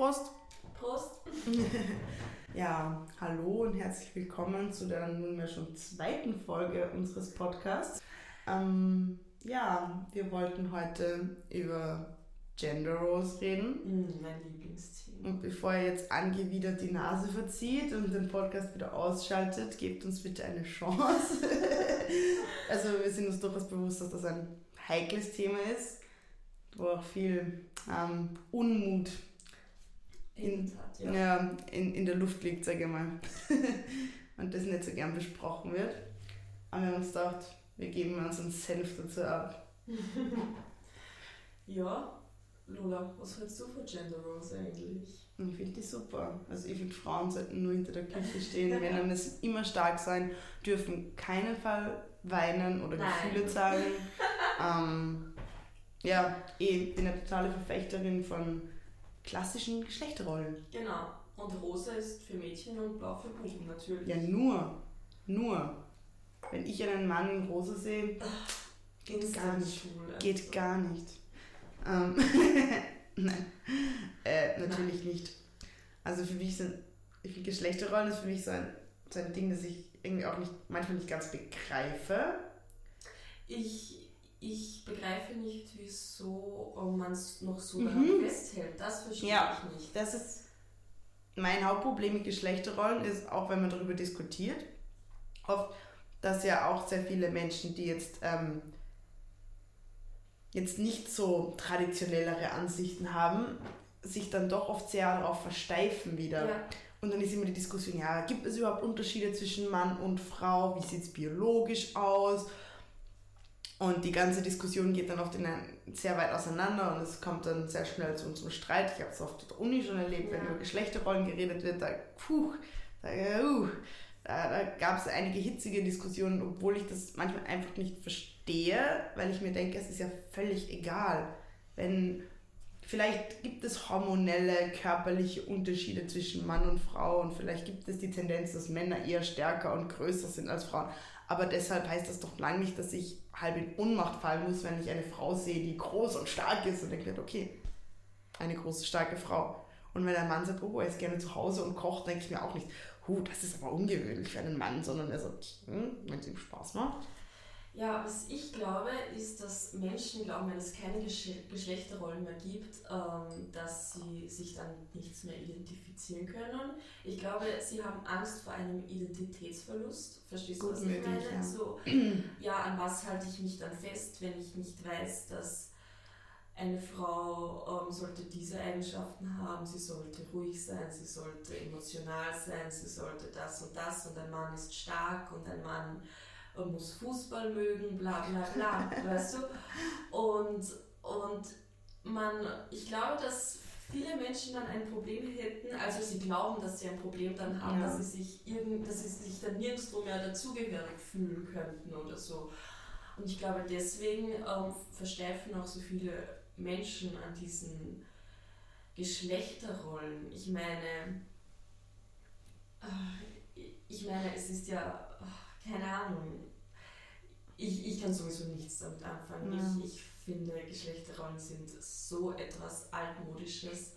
Prost! Prost! ja, hallo und herzlich willkommen zu der nunmehr schon zweiten Folge unseres Podcasts. Ähm, ja, wir wollten heute über Gender Roles reden. Mm, mein Lieblingsthema. Und bevor ihr jetzt angewidert die Nase verzieht und den Podcast wieder ausschaltet, gebt uns bitte eine Chance. also wir sind uns durchaus bewusst, dass das ein heikles Thema ist, wo auch viel ähm, Unmut in, hat, ja. ja. in, in der Luft liegt, sage ich mal. und das nicht so gern besprochen wird. Aber wir haben uns gedacht, wir geben uns einen Senf dazu ab. ja, Lola, was hältst du von Gender Roles eigentlich? Ich finde die super. Also ich finde, Frauen sollten nur hinter der Küche stehen. Männer müssen immer stark sein, dürfen keinen Fall weinen oder Nein. Gefühle zeigen. ähm, ja, ich bin eine totale Verfechterin von klassischen Geschlechterrollen. Genau. Und rosa ist für Mädchen und blau für Buben natürlich. Ja, nur. Nur. Wenn ich einen Mann in rosa sehe, geht gar nicht. Schule, geht also. gar nicht. Ähm, Nein. Äh, natürlich Nein. nicht. Also für mich sind Geschlechterrollen ist für mich so ein, so ein Ding, das ich irgendwie auch nicht, manchmal nicht ganz begreife. Ich, ich begreife nicht, wieso man es noch so mhm. festhält. Das verstehe ja, ich nicht. Das ist mein Hauptproblem mit Geschlechterrollen, ist auch wenn man darüber diskutiert, oft, dass ja auch sehr viele Menschen, die jetzt ähm, jetzt nicht so traditionellere Ansichten haben, sich dann doch oft sehr darauf versteifen wieder. Ja. Und dann ist immer die Diskussion, ja, gibt es überhaupt Unterschiede zwischen Mann und Frau? Wie sieht es biologisch aus? Und die ganze Diskussion geht dann oft in ein, sehr weit auseinander und es kommt dann sehr schnell zu unserem Streit. Ich habe es oft auf der Uni schon erlebt, ja. wenn über Geschlechterrollen geredet wird, da, puh, da, uh, da, da gab es einige hitzige Diskussionen, obwohl ich das manchmal einfach nicht verstehe, weil ich mir denke, es ist ja völlig egal. Wenn vielleicht gibt es hormonelle, körperliche Unterschiede zwischen Mann und Frau und vielleicht gibt es die Tendenz, dass Männer eher stärker und größer sind als Frauen. Aber deshalb heißt das doch lange nicht, dass ich halb in Ohnmacht fallen muss, wenn ich eine Frau sehe, die groß und stark ist und denke, okay, eine große, starke Frau. Und wenn ein Mann sagt, oh, er ist gerne zu Hause und kocht, denke ich mir auch nicht, huh, das ist aber ungewöhnlich für einen Mann, sondern er sagt, hm, wenn es ihm Spaß macht. Ja, was ich glaube, ist, dass Menschen glauben, wenn es keine Geschlechterrollen mehr gibt, ähm, dass sie sich dann nichts mehr identifizieren können. Ich glaube, sie haben Angst vor einem Identitätsverlust. Verstehst du, was möglich, ich meine? Ja. So, ja, an was halte ich mich dann fest, wenn ich nicht weiß, dass eine Frau ähm, sollte diese Eigenschaften haben, sie sollte ruhig sein, sie sollte emotional sein, sie sollte das und das und ein Mann ist stark und ein Mann äh, muss Fußball mögen, bla bla bla, weißt du? Und, und man, ich glaube, dass viele Menschen dann ein Problem hätten, also sie glauben, dass sie ein Problem dann haben, ja. dass sie sich irgend, dass sie sich dann nirgendwo mehr dazugehörig fühlen könnten oder so. Und ich glaube, deswegen ähm, versteifen auch so viele Menschen an diesen Geschlechterrollen. Ich meine, äh, ich meine, es ist ja, keine Ahnung, ich, ich kann sowieso nichts damit anfangen. Ja. Ich, ich finde, Geschlechterrollen sind so etwas Altmodisches.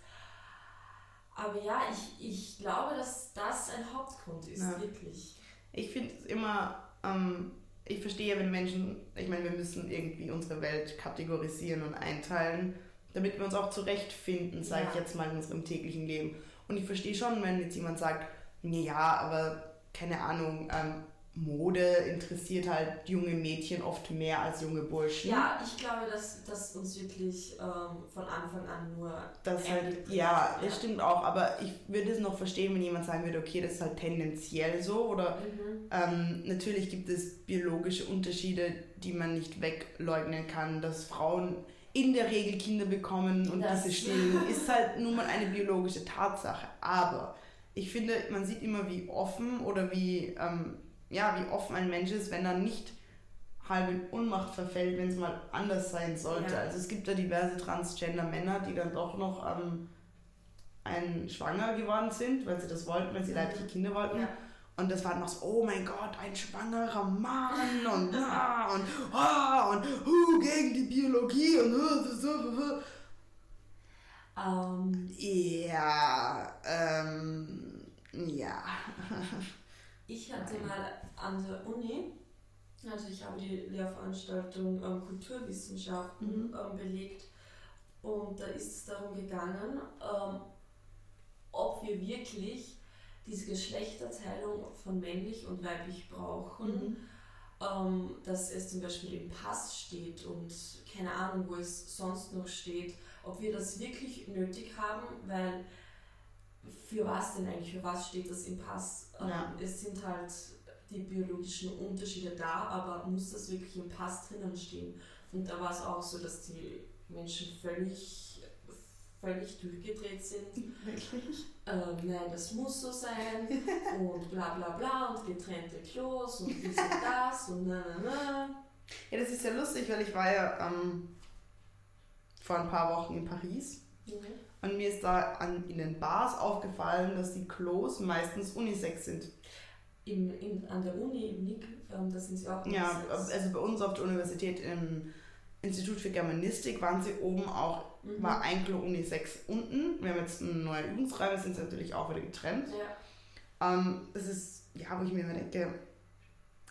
Aber ja, ich, ich glaube, dass das ein Hauptgrund ist, ja. wirklich. Ich finde es immer ähm, ich verstehe, wenn Menschen, ich meine, wir müssen irgendwie unsere Welt kategorisieren und einteilen, damit wir uns auch zurechtfinden, sage ja. ich jetzt mal, in unserem täglichen Leben. Und ich verstehe schon, wenn jetzt jemand sagt, ja, aber keine Ahnung, ähm, Mode interessiert halt junge Mädchen oft mehr als junge Burschen. Ja, ich glaube, dass das uns wirklich ähm, von Anfang an nur. Das halt, ja, das stimmt auch, aber ich würde es noch verstehen, wenn jemand sagen würde, okay, das ist halt tendenziell so. Oder mhm. ähm, natürlich gibt es biologische Unterschiede, die man nicht wegleugnen kann, dass Frauen in der Regel Kinder bekommen und das diese stillen, ist halt nun mal eine biologische Tatsache. Aber ich finde, man sieht immer, wie offen oder wie. Ähm, ja, wie offen ein Mensch ist, wenn er nicht halb in Unmacht verfällt, wenn es mal anders sein sollte. Ja. Also es gibt ja diverse Transgender-Männer, die dann doch noch ähm, ein schwanger geworden sind, weil sie das wollten, weil sie leibliche Kinder wollten. Ja. Und das war noch so, oh mein Gott, ein schwangerer Mann und ah, und ah, und uh, gegen die Biologie und uh, uh, Ähm, ja, ähm, ja. ich hatte mal an der Uni, also ich habe die Lehrveranstaltung ähm, Kulturwissenschaften Mhm. ähm, belegt und da ist es darum gegangen, ähm, ob wir wirklich diese Geschlechterteilung von männlich und weiblich brauchen, Mhm. ähm, dass es zum Beispiel im Pass steht und keine Ahnung, wo es sonst noch steht, ob wir das wirklich nötig haben, weil für was denn eigentlich, für was steht das im Pass? Ähm, Ja. Es sind halt die biologischen Unterschiede da, aber muss das wirklich im Pass drinnen stehen? Und da war es auch so, dass die Menschen völlig, völlig durchgedreht sind. Wirklich? Ähm, nein, das muss so sein und bla bla bla und getrennte Klos und dies und das und na na na. Ja, das ist ja lustig, weil ich war ja ähm, vor ein paar Wochen in Paris Mhm. und mir ist da an, in den Bars aufgefallen, dass die Klos meistens unisex sind. Im, in, an der Uni im NIC, ähm, da sind sie auch Ja, also bei uns auf der Universität im Institut für Germanistik waren sie oben auch, Mhm. war ein Klo unisex unten. Wir haben jetzt eine neue Übungsräume, sind sie natürlich auch wieder getrennt. Ja. Ähm, das ist, ja, wo ich mir immer denke,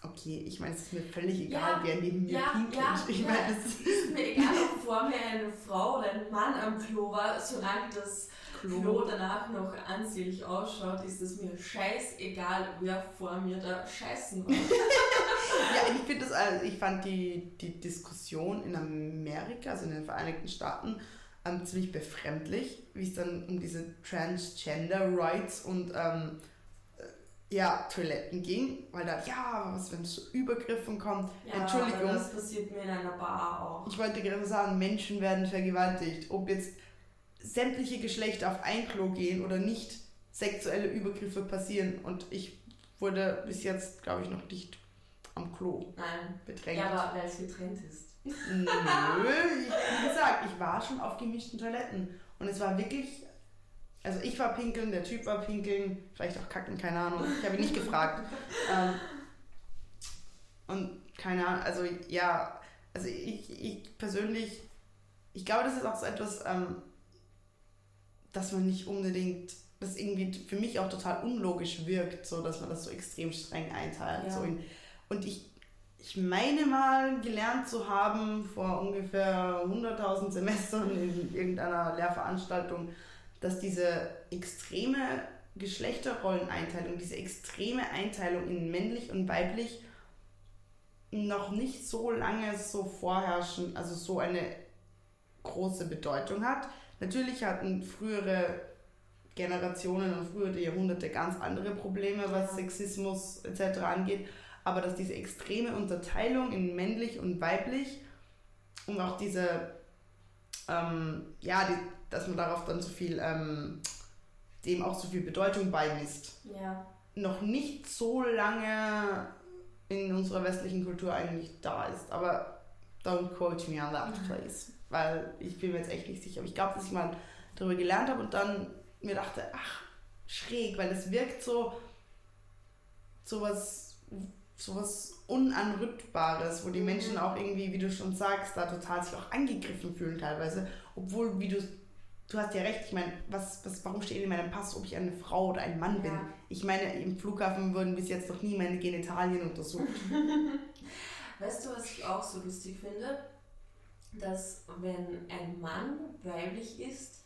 okay, ich meine, es ist mir völlig egal, Ja, wer neben mir ja, pinkelt. ja, ich ja. meine, das ist Ist mir egal, ob vor mir eine Frau oder ein Mann am Klo war, solange das Klo. Danach noch ansehnlich ausschaut, ist es mir scheißegal, wer vor mir da scheißen war. Ja, ich finde das, also ich fand die, die Diskussion in Amerika, also in den Vereinigten Staaten, ähm, ziemlich befremdlich, wie es dann um diese Transgender Rights und ähm, äh, ja, Toiletten ging, weil da, ja, was, wenn es zu Übergriffen kommt. Ja, Entschuldigung. das passiert mir in einer Bar auch. Ich wollte gerade sagen, Menschen werden vergewaltigt. Ob jetzt sämtliche Geschlechter auf ein Klo gehen oder nicht, sexuelle Übergriffe passieren. Und ich wurde bis jetzt, glaube ich, noch nicht am Klo Nein. bedrängt. Ja, aber weil es getrennt ist. Nö, ich, wie gesagt, ich war schon auf gemischten Toiletten. Und es war wirklich. Also ich war pinkeln, der Typ war pinkeln, vielleicht auch kacken, keine Ahnung. Ich habe ihn nicht gefragt. Ähm, und keine Ahnung, also ja, also ich, ich persönlich, ich glaube, das ist auch so etwas, ähm, dass man nicht unbedingt, das irgendwie für mich auch total unlogisch wirkt, so dass man das so extrem streng einteilt. Ja. So in, und ich, ich meine mal gelernt zu haben vor ungefähr 100.000 Semestern in irgendeiner Lehrveranstaltung, dass diese extreme Geschlechterrolleneinteilung, diese extreme Einteilung in männlich und weiblich noch nicht so lange so vorherrschen, also so eine große Bedeutung hat. Natürlich hatten frühere Generationen und frühere Jahrhunderte ganz andere Probleme, was. Sexismus etc. angeht, aber dass diese extreme Unterteilung in männlich und weiblich und auch diese, ähm, ja, die, dass man darauf dann so viel, ähm, dem auch so viel Bedeutung beimisst, Ja. noch nicht so lange in unserer westlichen Kultur eigentlich da ist. Aber don't quote me on that, Mhm. please. Weil ich bin mir jetzt echt nicht sicher. Aber ich glaube, dass ich mal darüber gelernt habe und dann mir dachte, ach, schräg, weil es wirkt so sowas sowas Unanrüttbares, wo die Mhm. Menschen auch irgendwie, wie du schon sagst, da total sich auch angegriffen fühlen teilweise. Obwohl, wie du, du hast ja recht, ich meine, was, was, warum steht in meinem Pass, ob ich eine Frau oder ein Mann bin? Ja. Ich meine, im Flughafen wurden bis jetzt noch nie meine Genitalien untersucht. Weißt du, was ich auch so lustig finde? Dass wenn ein Mann weiblich ist,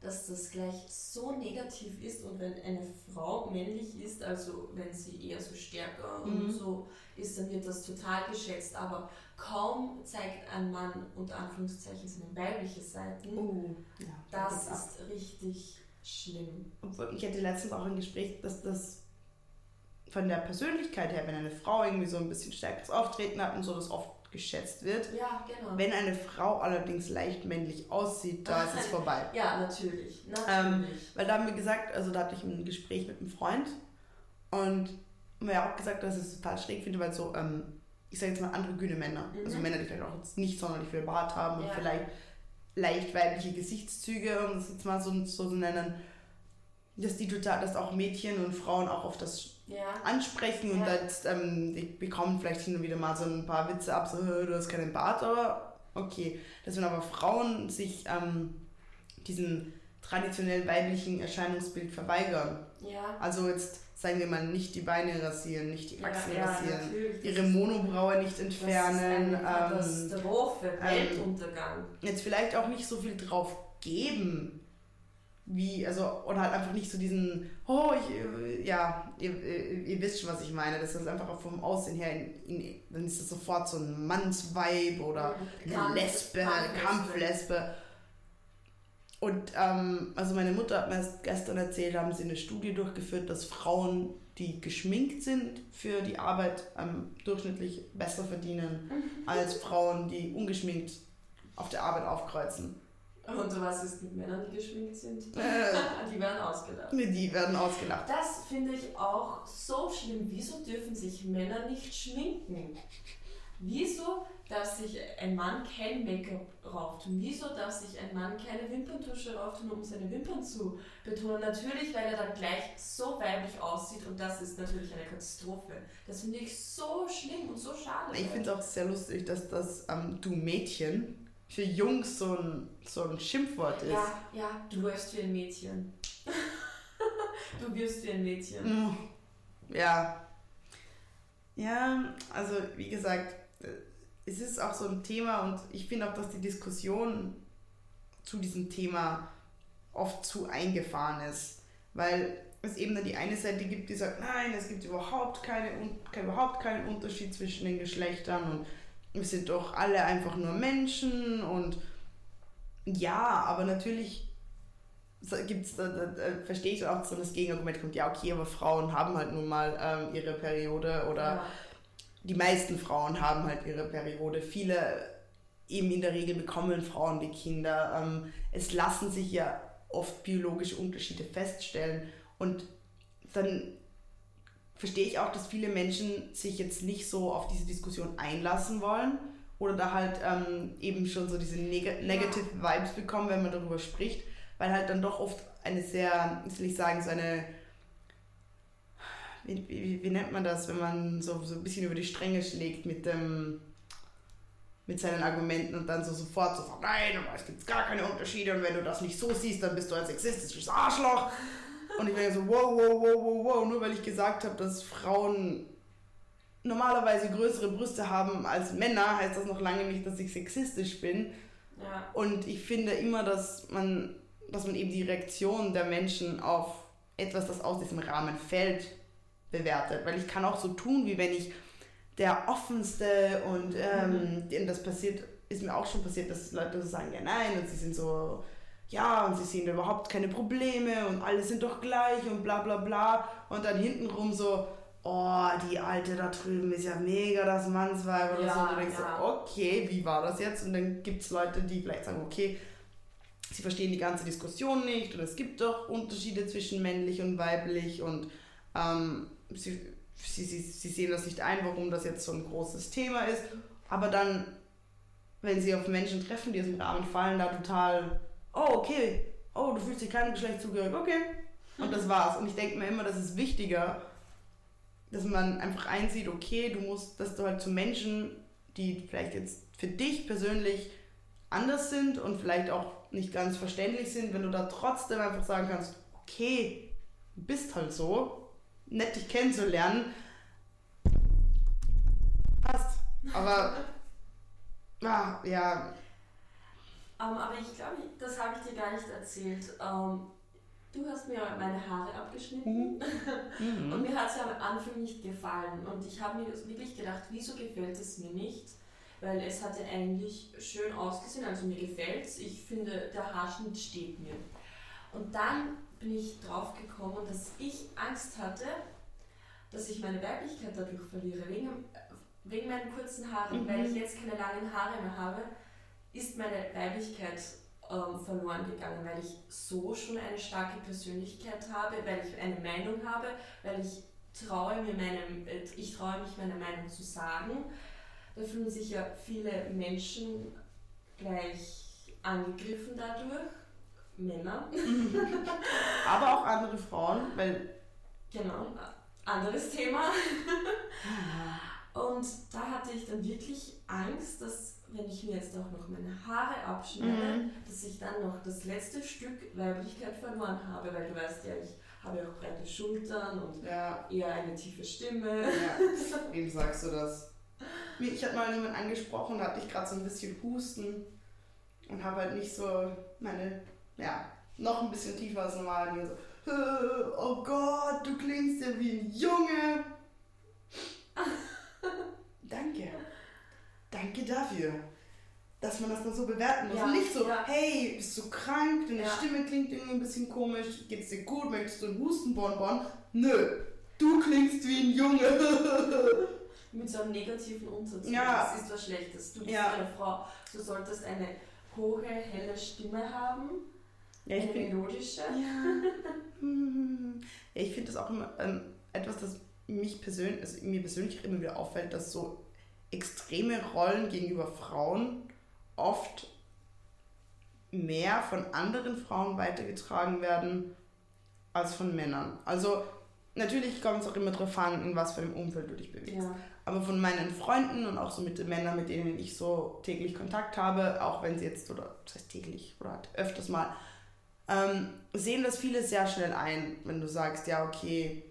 dass das gleich so negativ ist und wenn eine Frau männlich ist, also wenn sie eher so stärker und Mhm. so ist, dann wird das total geschätzt. Aber kaum zeigt ein Mann unter Anführungszeichen seine weibliche Seiten. Oh, ja. Das geht's ab. ist richtig schlimm. Obwohl, Ich hatte letztens auch ein Gespräch, dass das von der Persönlichkeit her, wenn eine Frau irgendwie so ein bisschen stärkeres Auftreten hat und so, das oft geschätzt wird. Ja, genau. Wenn eine Frau allerdings leicht männlich aussieht, da ist es vorbei. Ja, natürlich. Ähm, Natürlich. Weil da haben wir gesagt, also da hatte ich ein Gespräch mit einem Freund und mir auch gesagt, dass ich es total schräg finde, weil so, ähm, ich sage jetzt mal androgyne Männer, Mhm. also Männer, die vielleicht auch jetzt nicht sonderlich viel Bart haben und Ja. vielleicht leicht weibliche Gesichtszüge, um das jetzt mal so, so zu nennen, dass die total, dass auch Mädchen und Frauen auch auf das ja. ansprechen und Ja. jetzt, ähm, die bekommen vielleicht hin und wieder mal so ein paar Witze ab, so, "Hö, du hast keinen Bart, aber okay. Dass wenn aber Frauen sich ähm, diesem traditionell weiblichen Erscheinungsbild verweigern. Ja. Also jetzt sagen wir mal nicht die Beine rasieren, nicht die Achseln ja, rasieren, natürlich. ihre Monobraue nicht entfernen. Das ist eine ähm, Katastrophe, Weltuntergang. jetzt vielleicht auch nicht so viel drauf geben, wie, also, oder halt einfach nicht so diesen, oh, ich, äh, ja, ihr, ihr, ihr wisst schon, was ich meine, das ist einfach auch vom Aussehen her, in, in, dann ist das sofort so ein Mannsweib oder eine Kampf- Lesbe, eine Kampflesbe. Kampflesbe. Und ähm, also meine Mutter hat mir erst gestern erzählt, haben sie eine Studie durchgeführt, dass Frauen, die geschminkt sind für die Arbeit, ähm, durchschnittlich besser verdienen als Frauen, die ungeschminkt auf der Arbeit aufkreuzen. Und was ist mit Männern, die geschminkt sind? Äh, Die werden ausgelacht. die werden ausgelacht. Das finde ich auch so schlimm. Wieso dürfen sich Männer nicht schminken? Wieso darf sich ein Mann kein Make-up rauftun? Wieso darf sich ein Mann keine Wimperntusche rauftun, um seine Wimpern zu betonen? Natürlich, weil er dann gleich so weiblich aussieht und das ist natürlich eine Katastrophe. Das finde ich so schlimm und so schade. Ich finde es auch sehr lustig, dass das ähm, Du Mädchen für Jungs so ein, so ein Schimpfwort ist. Ja, ja, du wirst wie ein Mädchen. du wirst wie ein Mädchen. Mm, Ja. Ja, also wie gesagt, äh, es ist auch so ein Thema und ich finde auch, dass die Diskussion zu diesem Thema oft zu eingefahren ist, weil es eben dann die eine Seite gibt, die sagt, nein, es gibt überhaupt, keine, überhaupt keinen Unterschied zwischen den Geschlechtern und wir sind doch alle einfach nur Menschen und ja, aber natürlich gibt es, da, da, da verstehe ich auch, dass dann das Gegenargument kommt, ja okay, aber Frauen haben halt nun mal ähm, ihre Periode oder Ja. die meisten Frauen haben halt ihre Periode. Viele eben in der Regel bekommen Frauen die Kinder. Ähm, es lassen sich ja oft biologische Unterschiede feststellen und dann verstehe ich auch, dass viele Menschen sich jetzt nicht so auf diese Diskussion einlassen wollen oder da halt ähm, eben schon so diese neg negative Vibes bekommen, wenn man darüber spricht, weil halt dann doch oft eine sehr, wie soll ich sagen, so eine wie, wie, wie nennt man das, wenn man so, so ein bisschen über die Stränge schlägt mit dem mit seinen Argumenten und dann so sofort so nein, es gibt gar keine Unterschiede und wenn du das nicht so siehst, dann bist du ein sexistisches Arschloch. Und ich denke so, wow, wow, wow, wow, wow, nur weil ich gesagt habe, dass Frauen normalerweise größere Brüste haben als Männer, heißt das noch lange nicht, dass ich sexistisch bin. Ja. Und ich finde immer, dass man, dass man eben die Reaktion der Menschen auf etwas, das aus diesem Rahmen fällt, bewertet. Weil ich kann auch so tun, wie wenn ich der offenste und ähm, denen das passiert, ist mir auch schon passiert, dass Leute so sagen, ja nein, und sie sind so, ja, und sie sehen überhaupt keine Probleme und alle sind doch gleich und bla bla bla. Und dann hintenrum so, oh, die Alte da drüben ist ja mega das Mannsweib oder Ja, so. Und du denkst ja. so, okay, wie war das jetzt? Und dann gibt es Leute, die vielleicht sagen, okay, sie verstehen die ganze Diskussion nicht und es gibt doch Unterschiede zwischen männlich und weiblich und ähm, sie, sie, sie, sie sehen das nicht ein, warum das jetzt so ein großes Thema ist. Aber dann, wenn sie auf Menschen treffen, die aus dem Rahmen fallen, da total, oh, okay, oh, du fühlst dich keinem Geschlecht zugehörig, okay. Und das war's. Und ich denke mir immer, das ist wichtiger, dass man einfach einsieht, okay, du musst, dass du halt zu Menschen, die vielleicht jetzt für dich persönlich anders sind und vielleicht auch nicht ganz verständlich sind, wenn du da trotzdem einfach sagen kannst, okay, du bist halt so, nett dich kennenzulernen, passt. Aber, ah, ja, Ähm, aber ich glaube, das habe ich dir gar nicht erzählt. Ähm, du hast mir meine Haare abgeschnitten und mhm. mir hat es ja am Anfang nicht gefallen. Und ich habe mir wirklich gedacht, wieso gefällt es mir nicht? Weil es hat ja eigentlich schön ausgesehen, also mir gefällt es. Ich finde, der Haarschnitt steht mir. Und dann bin ich drauf gekommen, dass ich Angst hatte, dass ich meine Weiblichkeit dadurch verliere. Wegen, wegen meinen kurzen Haaren, Mhm. weil ich jetzt keine langen Haare mehr habe, ist meine Weiblichkeit ähm, verloren gegangen, weil ich so schon eine starke Persönlichkeit habe, weil ich eine Meinung habe, weil ich traue mir meinem, äh, ich traue mich meine Meinung zu sagen. Da fühlen sich ja viele Menschen gleich angegriffen dadurch, Männer. aber auch andere Frauen, weil Genau, anderes Thema. Und da hatte ich dann wirklich Angst, dass wenn ich mir jetzt auch noch meine Haare abschneide, mhm. dass ich dann noch das letzte Stück Weiblichkeit verloren habe, weil du weißt ja, ich habe ja auch breite Schultern und ja. eher eine tiefe Stimme. Ja, wem sagst du das? Ich hatte mal jemanden angesprochen, da hatte ich gerade so ein bisschen Husten und habe halt nicht so meine, ja, noch ein bisschen tiefer als normal. Und so, oh Gott, du klingst ja wie ein Junge. Danke. Danke dafür. Dass man das dann so bewerten muss. Ja, nicht so, ja. hey, bist du krank, deine ja. Stimme klingt irgendwie ein bisschen komisch, geht's dir gut, möchtest du einen Hustenbonbon? Nö, du klingst wie ein Junge. Mit so einem negativen Unterton. Ja. Das ist was Schlechtes. Du bist eine Frau, du solltest eine hohe, helle Stimme haben. Ja, eine bin, melodische. Ja ich finde das auch immer ähm, etwas, das mich persönlich, also mir persönlich immer wieder auffällt, dass so extreme Rollen gegenüber Frauen oft mehr von anderen Frauen weitergetragen werden als von Männern. Also natürlich kommt es auch immer darauf an, in was für einem Umfeld du dich bewegst. Ja. Aber von meinen Freunden und auch so mit den Männern, mit denen ich so täglich Kontakt habe, auch wenn sie jetzt, oder das heißt täglich, oder halt öfters mal, ähm, sehen das viele sehr schnell ein, wenn du sagst, ja, okay,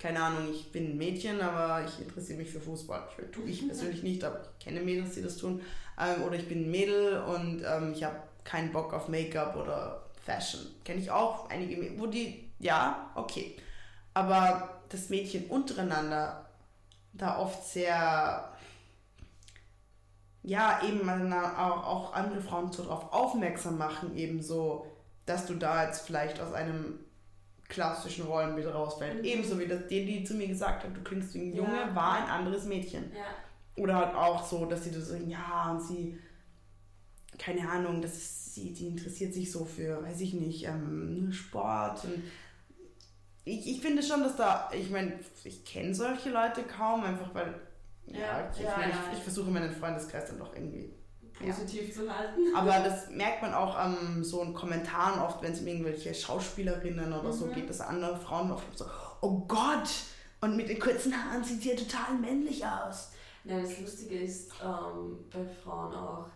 keine Ahnung, ich bin ein Mädchen, aber ich interessiere mich für Fußball. Ich, tue ich persönlich nicht, aber ich kenne Mädels, die das tun. Ähm, oder ich bin ein Mädel und ähm, ich habe keinen Bock auf Make-up oder Fashion. Kenne ich auch einige, wo die, ja, okay. Aber das Mädchen untereinander da oft sehr, ja, eben auch, auch andere Frauen so darauf aufmerksam machen, eben so, dass du da jetzt vielleicht aus einem klassischen Rollenbild rausfällt. Mhm. Ebenso wie das, die, die zu mir gesagt hat, du klingst wie ein Junge, ja. war ein anderes Mädchen. Ja. Oder halt auch so, dass sie so, ja, und sie, keine Ahnung, das ist, sie, die interessiert sich so für, weiß ich nicht, ähm, Sport und ich, ich finde schon, dass da, ich meine, ich kenne solche Leute kaum, einfach weil, ja, ja ich, ja, ich, ich versuche meinen Freundeskreis dann doch irgendwie positiv ja. zu halten. Aber das merkt man auch an ähm, so in Kommentaren oft, wenn es um irgendwelche Schauspielerinnen oder mhm. so geht, dass andere Frauen oft so, oh Gott, und mit den kurzen Haaren sieht sie ja total männlich aus. Ja, das Lustige ist ähm, bei Frauen auch,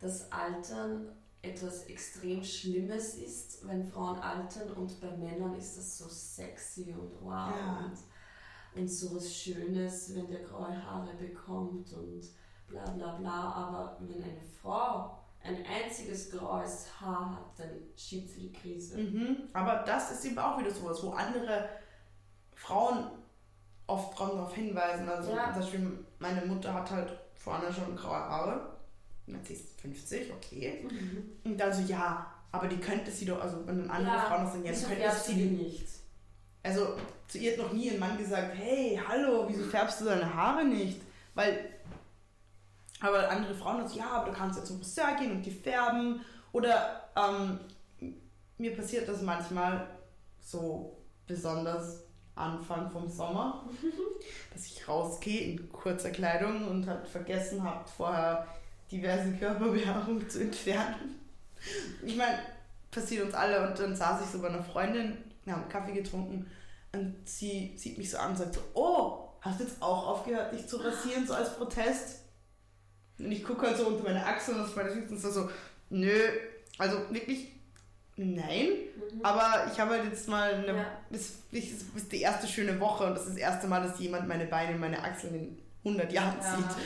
dass Altern etwas extrem Schlimmes ist, wenn Frauen altern und bei Männern ist das so sexy und wow ja. und, und so was Schönes, wenn der graue Haare bekommt und bla bla bla, aber wenn eine Frau ein einziges graues Haar hat, dann schiebt sie die Krise. Mhm. Aber das ist eben auch wieder sowas, wo andere Frauen oft darauf hinweisen. Also ja. zum Beispiel meine Mutter hat halt vorne schon graue Haare. Jetzt ist 50, okay. Mhm. Und dann so, ja, aber die könnte sie doch, also wenn dann andere ja, Frauen sagen, ja, das könnte sie nicht. Also zu ihr hat noch nie ein Mann gesagt, hey, hallo, wieso färbst du deine Haare nicht? Weil aber andere Frauen sagen, ja, aber du kannst ja zum Friseur gehen und die färben. Oder ähm, mir passiert das manchmal so besonders Anfang vom Sommer, dass ich rausgehe in kurzer Kleidung und halt vergessen habe, vorher diverse Körperbehaarung zu entfernen. Ich meine, passiert uns alle und dann saß ich so bei einer Freundin, wir haben Kaffee getrunken und sie sieht mich so an und sagt so, oh, hast du jetzt auch aufgehört, dich zu rasieren, so als Protest? Und ich gucke halt so unter meine Achseln und meine Füße und so, nö, also wirklich nein. Mhm. Aber ich habe halt jetzt mal eine, ja. das, ist die erste schöne Woche und das ist das erste Mal, dass jemand meine Beine und meine Achseln in 100 Jahren ja. sieht.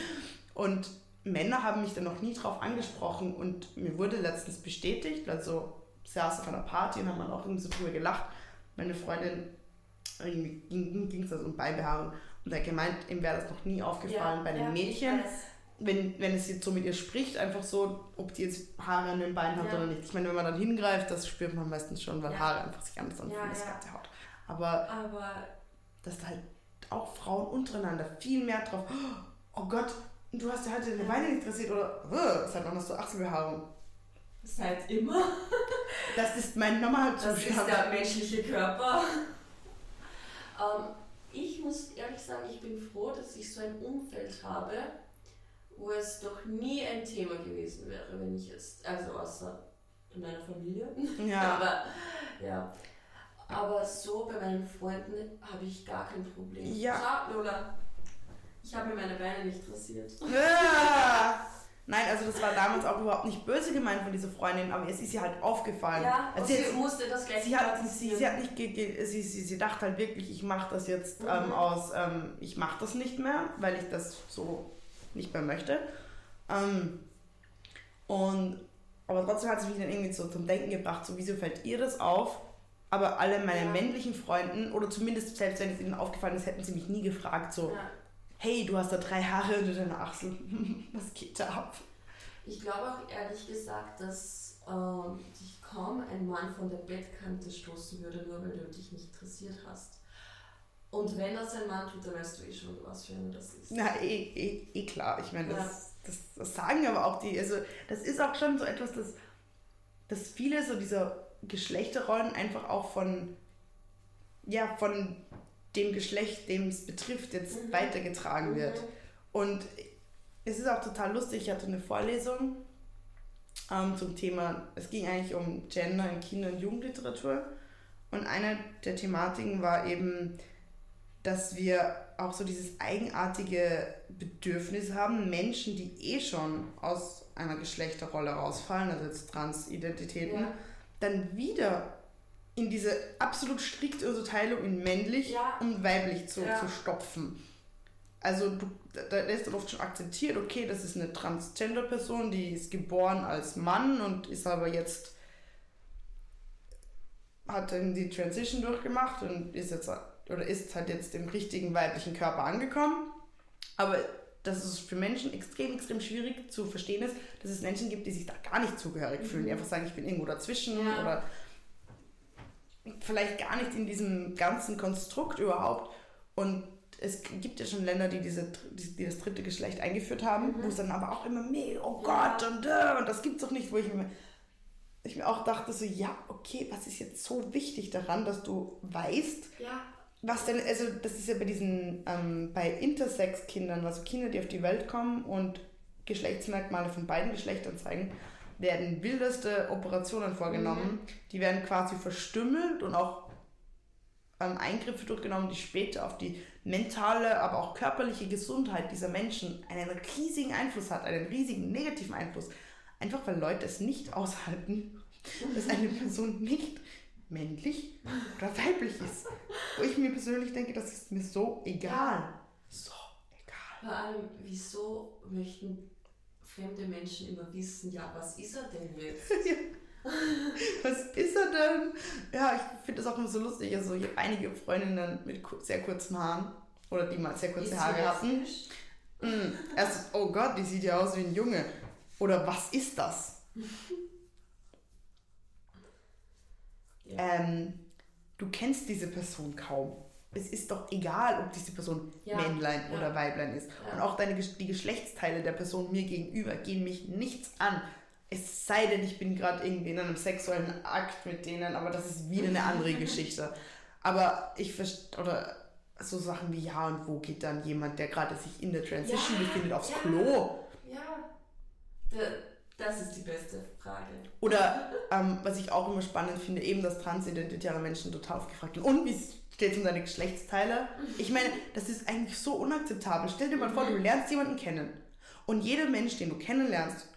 Und Männer haben mich dann noch nie drauf angesprochen und mir wurde letztens bestätigt, also saß auf einer Party und haben dann auch irgendwie so drüber gelacht. Meine Freundin, irgendwie ging es also um Beibehaarung und er gemeint, ihm wäre das noch nie aufgefallen ja, bei einem Mädchen wenn, wenn es jetzt so mit ihr spricht, einfach so, ob die jetzt Haare an den Beinen hat ja. oder nicht. Ich meine, wenn man dann hingreift, das spürt man meistens schon, weil ja. Haare einfach sich anders anfühlen ja, als ja. Haut. Aber, Aber dass da halt auch Frauen untereinander viel mehr drauf, oh Gott, du hast ja heute deine Beine nicht interessiert oder oh, seit wann hast du Achselbehaarung? Seit immer. Das ist mein Normalzustand. Das ist der menschliche Körper. ähm, ich muss ehrlich sagen, ich bin froh, dass ich so ein Umfeld habe, wo es doch nie ein Thema gewesen wäre, wenn ich jetzt, also außer in meiner Familie. Ja. Aber ja. Aber so bei meinen Freunden habe ich gar kein Problem. Ja. Schau, Lola, ich habe mir meine Beine nicht rasiert. Ja. Nein, also das war damals auch überhaupt nicht böse gemeint von dieser Freundin, aber es ist ihr halt aufgefallen. Ja, also sie, sie musste das gleich sie hat, sie, sie hat nicht, sie, sie, sie dachte halt wirklich, ich mache das jetzt mhm. ähm, aus, ähm, ich mache das nicht mehr, weil ich das so nicht mehr möchte. Ähm, und, aber trotzdem hat sie mich dann irgendwie so zum Denken gebracht, so wieso fällt ihr das auf? Aber alle meine ja. männlichen Freunden, oder zumindest selbst wenn es ihnen aufgefallen ist, hätten sie mich nie gefragt, so, ja hey, du hast da drei Haare unter deiner Achsel, was geht da ab? Ich glaube auch ehrlich gesagt, dass ähm, dich kaum ein Mann von der Bettkante stoßen würde, nur weil du dich nicht interessiert hast. Und wenn das ein Mann tut, dann weißt du eh schon, was für einer das ist. Na, eh, eh, eh klar. Ich meine, das, ja. das, das, sagen aber auch die, also das ist auch schon so etwas, das, dass viele so dieser Geschlechterrollen einfach auch von, ja, von dem Geschlecht, dem es betrifft, jetzt mhm. weitergetragen wird. Mhm. Und es ist auch total lustig, ich hatte eine Vorlesung ähm, zum Thema, es ging eigentlich um Gender in Kinder- und Jugendliteratur. Und eine der Thematiken war eben, dass wir auch so dieses eigenartige Bedürfnis haben, Menschen, die eh schon aus einer Geschlechterrolle rausfallen, also jetzt Transidentitäten, ja. dann wieder in diese absolut strikte Unterteilung in männlich ja. und weiblich zu, ja. zu stopfen. Also du, da ist dann oft schon akzeptiert, okay, das ist eine Transgender-Person, die ist geboren als Mann und ist aber jetzt hat dann die Transition durchgemacht und ist jetzt oder ist halt jetzt im richtigen weiblichen Körper angekommen. Aber dass es für Menschen extrem, extrem schwierig zu verstehen ist, dass es Menschen gibt, die sich da gar nicht zugehörig mhm. fühlen, die einfach sagen, ich bin irgendwo dazwischen ja. oder vielleicht gar nicht in diesem ganzen Konstrukt überhaupt. Und es gibt ja schon Länder, die, diese, die, das dritte Geschlecht eingeführt haben, mhm. wo es dann aber auch immer mehr, oh Gott, ja. und, äh, und das gibt's doch nicht, wo ich mir, ich mir auch dachte, so, ja, okay, was ist jetzt so wichtig daran, dass du weißt, ja. Was denn, also das ist ja bei diesen, ähm, bei Intersex-Kindern, also Kinder, die auf die Welt kommen und Geschlechtsmerkmale von beiden Geschlechtern zeigen, werden wildeste Operationen vorgenommen. Mhm. Die werden quasi verstümmelt und auch ähm, Eingriffe durchgenommen, die später auf die mentale, aber auch körperliche Gesundheit dieser Menschen einen riesigen Einfluss hat, einen riesigen negativen Einfluss. Einfach weil Leute es nicht aushalten, dass eine Person nicht männlich oder weiblich ist. Wo ich mir persönlich denke, das ist mir so egal. So egal. Vor allem, wieso möchten fremde Menschen immer wissen, ja, was ist er denn jetzt? was ist er denn? Ja, ich finde das auch immer so lustig. Also ich habe einige Freundinnen mit sehr kurzen Haaren oder die mal sehr kurze ist Haare hatten. Mm, erst, oh Gott, die sieht ja aus wie ein Junge. Oder was ist das? ja. ähm, du kennst diese Person kaum es ist doch egal, ob diese Person ja. Männlein ja. oder Weiblein ist. Und auch deine, die Geschlechtsteile der Person mir gegenüber gehen mich nichts an. Es sei denn, ich bin gerade irgendwie in einem sexuellen Akt mit denen, aber das ist wieder eine andere Geschichte. Aber ich verstehe, oder so Sachen wie, ja, und wo geht dann jemand, der gerade sich in der Transition befindet, aufs Klo? Ja. Das ist die beste Frage. Oder ähm, was ich auch immer spannend finde, eben, dass transidentitäre Menschen total aufgefragt werden. Und wie steht es um deine Geschlechtsteile? Ich meine, das ist eigentlich so unakzeptabel. Stell dir mal vor, du lernst jemanden kennen und jeder Mensch, den du kennenlernst,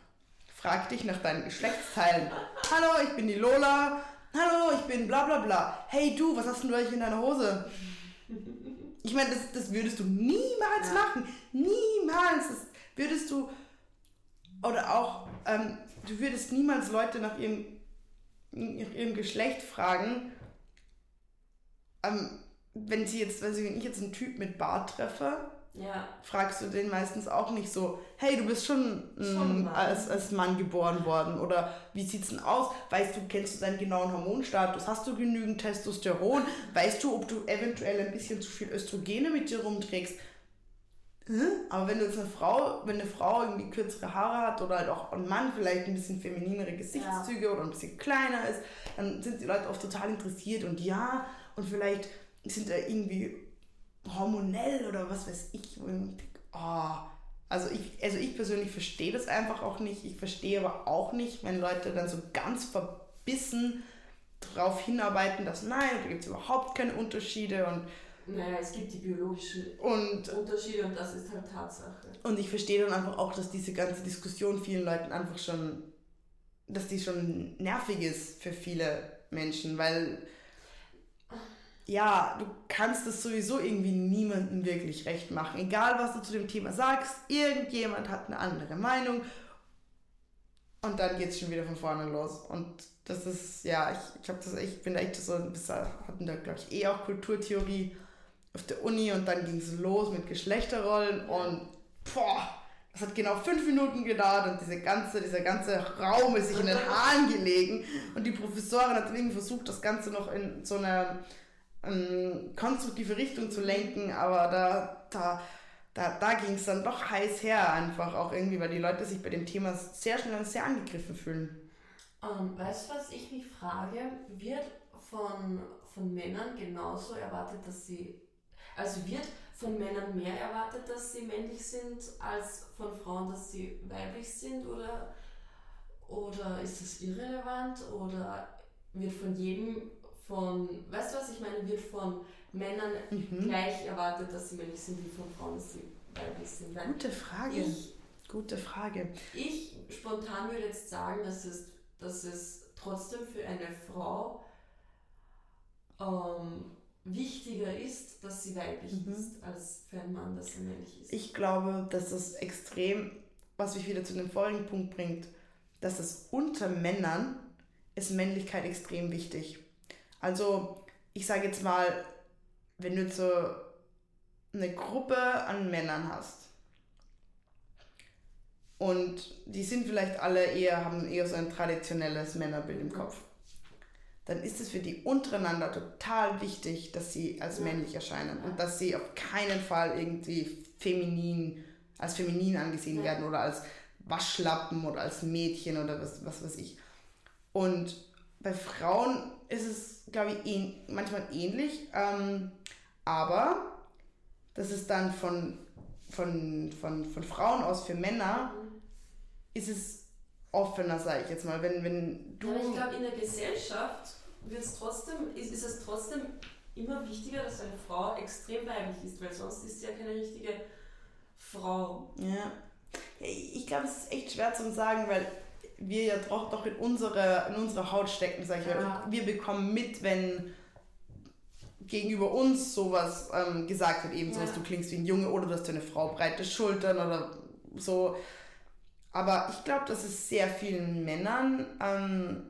fragt dich nach deinen Geschlechtsteilen. Hallo, ich bin die Lola. Hallo, ich bin bla bla bla. Hey du, was hast denn du eigentlich in deiner Hose? Ich meine, das, das würdest du niemals ja. machen. Niemals. Das würdest du. Oder auch ähm, du würdest niemals Leute nach ihrem, nach ihrem Geschlecht fragen, ähm, wenn sie jetzt, wenn ich jetzt einen Typ mit Bart treffe, ja. fragst du den meistens auch nicht so, hey, du bist schon, schon. Als, als Mann geboren worden oder wie sieht's denn aus? Weißt du, kennst du deinen genauen Hormonstatus? Hast du genügend Testosteron? Weißt du, ob du eventuell ein bisschen zu viel Östrogene mit dir rumträgst? Aber wenn du jetzt eine Frau, wenn eine Frau irgendwie kürzere Haare hat oder halt auch ein Mann vielleicht ein bisschen femininere Gesichtszüge ja. oder ein bisschen kleiner ist, dann sind die Leute oft total interessiert und ja, und vielleicht sind da irgendwie hormonell oder was weiß ich. Oh, also ich, also ich persönlich verstehe das einfach auch nicht. Ich verstehe aber auch nicht, wenn Leute dann so ganz verbissen darauf hinarbeiten, dass nein, da gibt es überhaupt keine Unterschiede und Naja, es gibt die biologischen und, Unterschiede und das ist halt Tatsache. Und ich verstehe dann einfach auch, dass diese ganze Diskussion vielen Leuten einfach schon, dass die schon nervig ist für viele Menschen, weil ja, du kannst es sowieso irgendwie niemandem wirklich recht machen. Egal, was du zu dem Thema sagst, irgendjemand hat eine andere Meinung und dann geht es schon wieder von vorne los. Und das ist, ja, ich, ich, das, ich bin echt so, wir hatten da, glaube ich, eh auch Kulturtheorie auf der Uni und dann ging es los mit Geschlechterrollen und boah, das hat genau fünf Minuten gedauert und diese ganze, dieser ganze Raum ist sich in den Haaren gelegen und die Professorin hat irgendwie versucht, das Ganze noch in so eine ähm, konstruktive Richtung zu lenken, aber da, da, da, da ging es dann doch heiß her einfach auch irgendwie, weil die Leute sich bei dem Thema sehr schnell sehr angegriffen fühlen. Um, ähm, weißt du, was ich mich frage? Wird von, von Männern genauso erwartet, dass sie also wird von Männern mehr erwartet, dass sie männlich sind, als von Frauen, dass sie weiblich sind? Oder, oder ist das irrelevant? Oder wird von jedem von, weißt du was ich meine, wird von Männern mhm. gleich erwartet, dass sie männlich sind, wie von Frauen, dass sie weiblich sind? Weil Gute Frage. Ich, Gute Frage. Ich spontan würde jetzt sagen, dass es, dass es trotzdem für eine Frau ähm, wichtiger ist, dass sie weiblich mhm. ist, als für einen Mann, dass er männlich ist. Ich glaube, dass das extrem, was mich wieder zu dem folgenden Punkt bringt, dass es unter Männern ist Männlichkeit extrem wichtig. Also, ich sage jetzt mal, wenn du so eine Gruppe an Männern hast und die sind vielleicht alle eher, haben eher so ein traditionelles Männerbild im Kopf dann ist es für die untereinander total wichtig, dass sie als männlich erscheinen und dass sie auf keinen Fall irgendwie feminin, als feminin angesehen werden oder als Waschlappen oder als Mädchen oder was, was weiß ich. Und bei Frauen ist es, glaube ich, ähn, manchmal ähnlich, ähm, aber das ist dann von, von, von, von Frauen aus für Männer, mhm. ist es offener, sage ich jetzt mal. Wenn, wenn du ja, ich glaube, in der Gesellschaft wird's trotzdem, ist, ist es trotzdem immer wichtiger, dass eine Frau extrem weiblich ist, weil sonst ist sie ja keine richtige Frau. Ja. Ich glaube, es ist echt schwer zu sagen, weil wir ja doch, doch in, unsere, in unserer Haut stecken, sag ich ja. mal. Und wir bekommen mit, wenn gegenüber uns sowas ähm, gesagt wird, eben ja. sowas, du klingst wie ein Junge oder du hast eine Frau breite Schultern oder so. Aber ich glaube, dass es sehr vielen Männern ähm,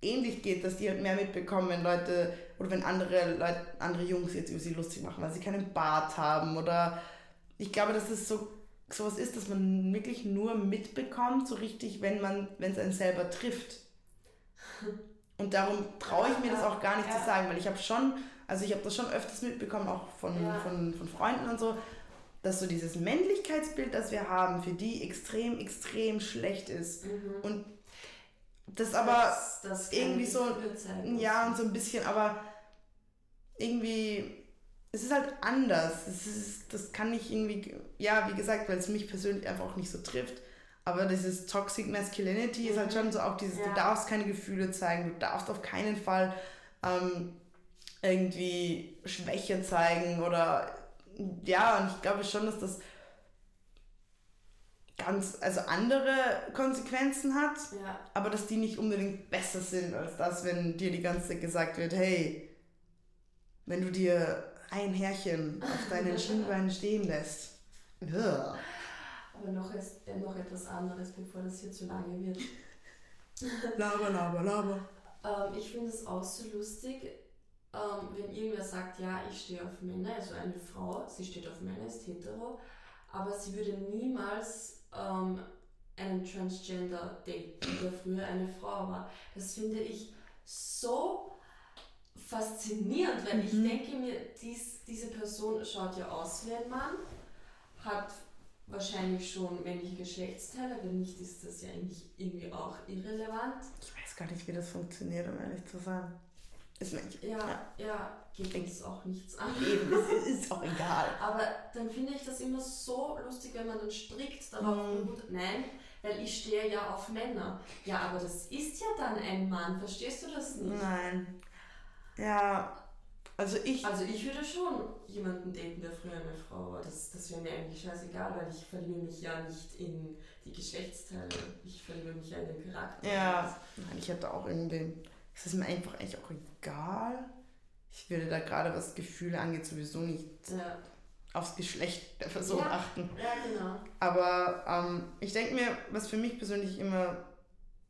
ähnlich geht, dass die halt mehr mitbekommen, wenn Leute oder wenn andere Leute, andere Jungs jetzt über sie lustig machen, weil sie keinen Bart haben oder ich glaube, dass es so sowas ist, dass man wirklich nur mitbekommt, so richtig, wenn man, wenn es einen selber trifft. Und darum traue ich mir das auch gar nicht ja. zu sagen, weil ich habe schon, also ich habe das schon öfters mitbekommen, auch von, ja. von, von Freunden und so, dass so dieses Männlichkeitsbild, das wir haben, für die extrem, extrem schlecht ist. Mhm. Und das aber das, das irgendwie so, ja, und so ein bisschen, aber irgendwie, es ist halt anders. Es ist, das kann ich irgendwie, ja, wie gesagt, weil es mich persönlich einfach auch nicht so trifft. Aber dieses Toxic Masculinity mhm. ist halt schon so auch dieses, ja. du darfst keine Gefühle zeigen, du darfst auf keinen Fall ähm, irgendwie Schwäche zeigen oder ja, und ich glaube schon, dass das ganz, also andere Konsequenzen hat, ja. aber dass die nicht unbedingt besser sind als das, wenn dir die ganze Zeit gesagt wird, hey, wenn du dir ein Härchen auf deinen Schienbeinen stehen lässt. Ja. Aber noch, ist, noch etwas anderes, bevor das hier zu lange wird. laber, laber, laber. Ähm, ich finde es auch so lustig, ähm, wenn irgendwer sagt, ja, ich stehe auf Männer, also eine Frau, sie steht auf Männer, ist hetero, aber sie würde niemals ähm, einen Transgender daten, der früher eine Frau war. Das finde ich so faszinierend, weil mhm. ich denke mir, dies, diese Person schaut ja aus wie ein Mann, hat wahrscheinlich schon männliche Geschlechtsteile, wenn nicht, ist das ja eigentlich irgendwie auch irrelevant. Ich weiß gar nicht, wie das funktioniert, um ehrlich zu sein. Ist nicht. Ja, ja, ja geht uns auch nichts an. Eben, es ist auch egal. Aber dann finde ich das immer so lustig, wenn man dann strikt darauf mm. beruht, nein, weil ich stehe ja auf Männer. Ja, aber das ist ja dann ein Mann, verstehst du das nicht? Nein. Ja, Also ich. Also ich würde schon jemanden daten, der früher eine Frau war. Das, das wäre mir eigentlich scheißegal, weil ich verliebe mich ja nicht in die Geschlechtsteile. Ich verliebe mich ja in den Charakter. Ja, nein, ich hätte auch irgendwie. Es ist mir einfach eigentlich auch egal. Ich würde da gerade, was Gefühle angeht, sowieso nicht ja. aufs Geschlecht der Person ja. achten. Ja, genau. Aber ähm, ich denke mir, was für mich persönlich immer,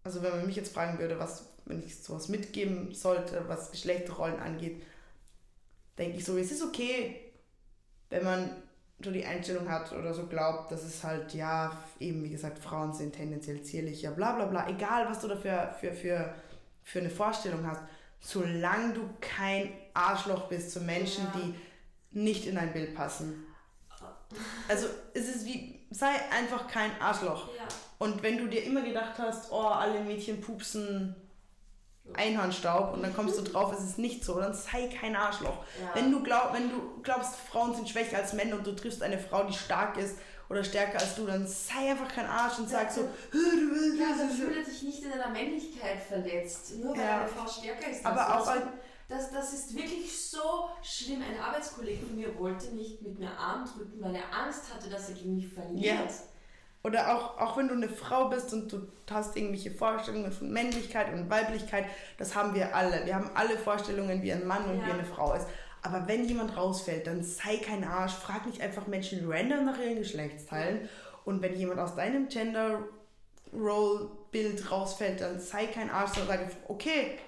also wenn man mich jetzt fragen würde, was, wenn ich sowas mitgeben sollte, was Geschlechterrollen angeht, denke ich so, es ist okay, wenn man so die Einstellung hat oder so glaubt, dass es halt, ja, eben wie gesagt, Frauen sind tendenziell zierlicher, bla bla bla, egal was du dafür für, für, für eine Vorstellung hast, solange du kein Arschloch bist zu Menschen, ja. die nicht in dein Bild passen. Also es ist wie, sei einfach kein Arschloch. Ja. Und wenn du dir immer gedacht hast, oh, alle Mädchen pupsen Einhornstaub und dann kommst du drauf, es ist nicht so, dann sei kein Arschloch. Ja. Wenn, du glaub, wenn du glaubst, Frauen sind schwächer als Männer und du triffst eine Frau, die stark ist oder stärker als du, dann sei einfach kein Arsch und sag so, Ja, dann fühle dich nicht in deiner Männlichkeit verletzt, nur weil ja. eine Frau stärker ist. Aber auch als das, das ist wirklich so schlimm. Ein Arbeitskollege von mir wollte nicht mit mir Arm drücken, weil er Angst hatte, dass er gegen mich verliert. Ja. Oder auch, auch wenn du eine Frau bist und du hast irgendwelche Vorstellungen von Männlichkeit und Weiblichkeit, das haben wir alle. Wir haben alle Vorstellungen, wie ein Mann und ja. wie eine Frau ist. Aber wenn jemand rausfällt, dann sei kein Arsch. Frag nicht einfach Menschen random nach ihren Geschlechtsteilen. Und wenn jemand aus deinem Gender Role Bild rausfällt, dann sei kein Arsch, sondern sage, okay,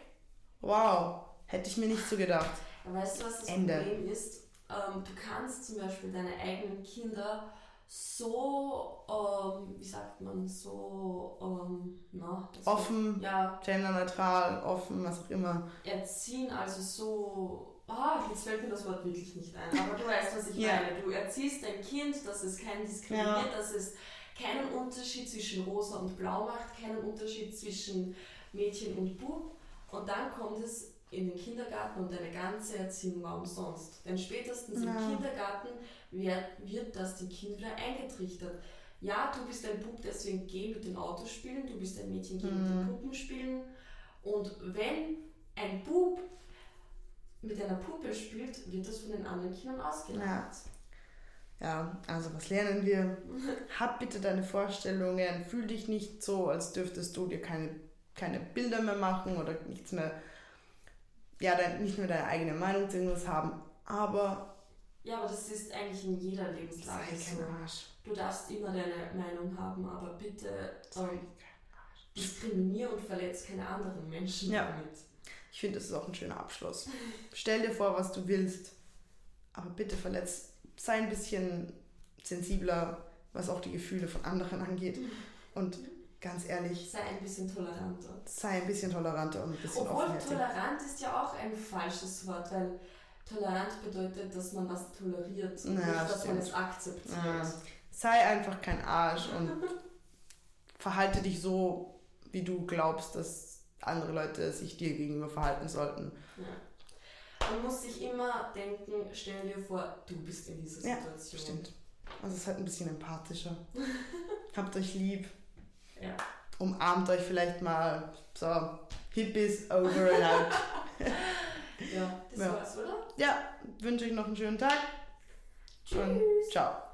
wow, hätte ich mir nicht so gedacht. Weißt du, was das Ende. Problem ist? Ähm, du kannst zum Beispiel deine eigenen Kinder so, ähm, wie sagt man, so, ähm, na, offen, ja, genderneutral, offen, was auch immer. Erziehen, also so, ah, jetzt fällt mir das Wort wirklich nicht ein, aber du weißt, was ich ja. meine. Du erziehst dein Kind, dass es kein diskriminiert, ja. dass es keinen Unterschied zwischen rosa und blau macht, keinen Unterschied zwischen Mädchen und Bub. Und dann kommt es in den Kindergarten und deine ganze Erziehung war umsonst. Denn spätestens ja. im Kindergarten wird, wird das dem Kind wieder eingetrichtert. Ja, du bist ein Bub, deswegen geh mit den Autos spielen, du bist ein Mädchen, geh mhm. mit den mhm. Puppen spielen. Und wenn ein Bub mit einer Puppe spielt, wird das von den anderen Kindern ausgelacht. Ja. ja, also was lernen wir? Hab bitte deine Vorstellungen, fühl dich nicht so, als dürftest du dir keine, keine Bilder mehr machen oder nichts mehr, ja, nicht mehr deine eigene Meinung zu irgendwas haben, aber ja, aber das ist eigentlich in jeder Lebenslage so. Du darfst immer deine Meinung haben, aber bitte ähm, diskriminier und verletz keine anderen Menschen ja. damit. Ich finde, das ist auch ein schöner Abschluss. Stell dir vor, was du willst, aber bitte verletz, sei ein bisschen sensibler, was auch die Gefühle von anderen angeht. Und ganz ehrlich. Sei ein bisschen toleranter. Sei ein bisschen toleranter und ein bisschen Obwohl tolerant ist ja auch ein falsches Wort, weil Tolerant bedeutet, dass man was toleriert und ja, nicht, dass stimmt. man es akzeptiert. Ja. Sei einfach kein Arsch und verhalte dich so, wie du glaubst, dass andere Leute sich dir gegenüber verhalten sollten. Ja. Man muss sich immer denken, stell dir vor, du bist in dieser Situation. Ja, stimmt. Also es ist halt ein bisschen empathischer. Habt euch lieb. Ja. Umarmt euch vielleicht mal. So, Hippies over and out. Ja, das ja. war's, oder? Ja, wünsche ich noch einen schönen Tag. Tschüss. Und ciao.